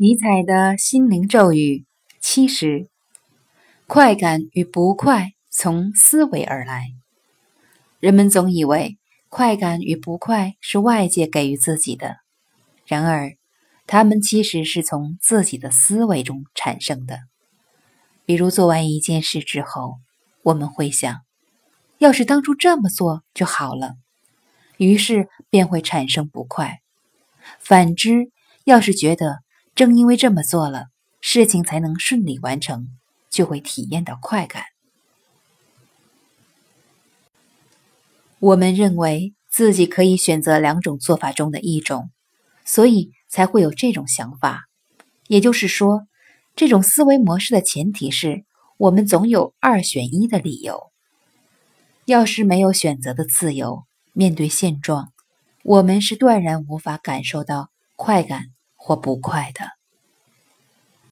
尼采的心灵咒语七十：快感与不快从思维而来。人们总以为快感与不快是外界给予自己的，然而，他们其实是从自己的思维中产生的。比如，做完一件事之后，我们会想：要是当初这么做就好了，于是便会产生不快。反之，要是觉得……正因为这么做了，事情才能顺利完成，就会体验到快感。我们认为自己可以选择两种做法中的一种，所以才会有这种想法。也就是说，这种思维模式的前提是我们总有二选一的理由。要是没有选择的自由，面对现状，我们是断然无法感受到快感。或不快的。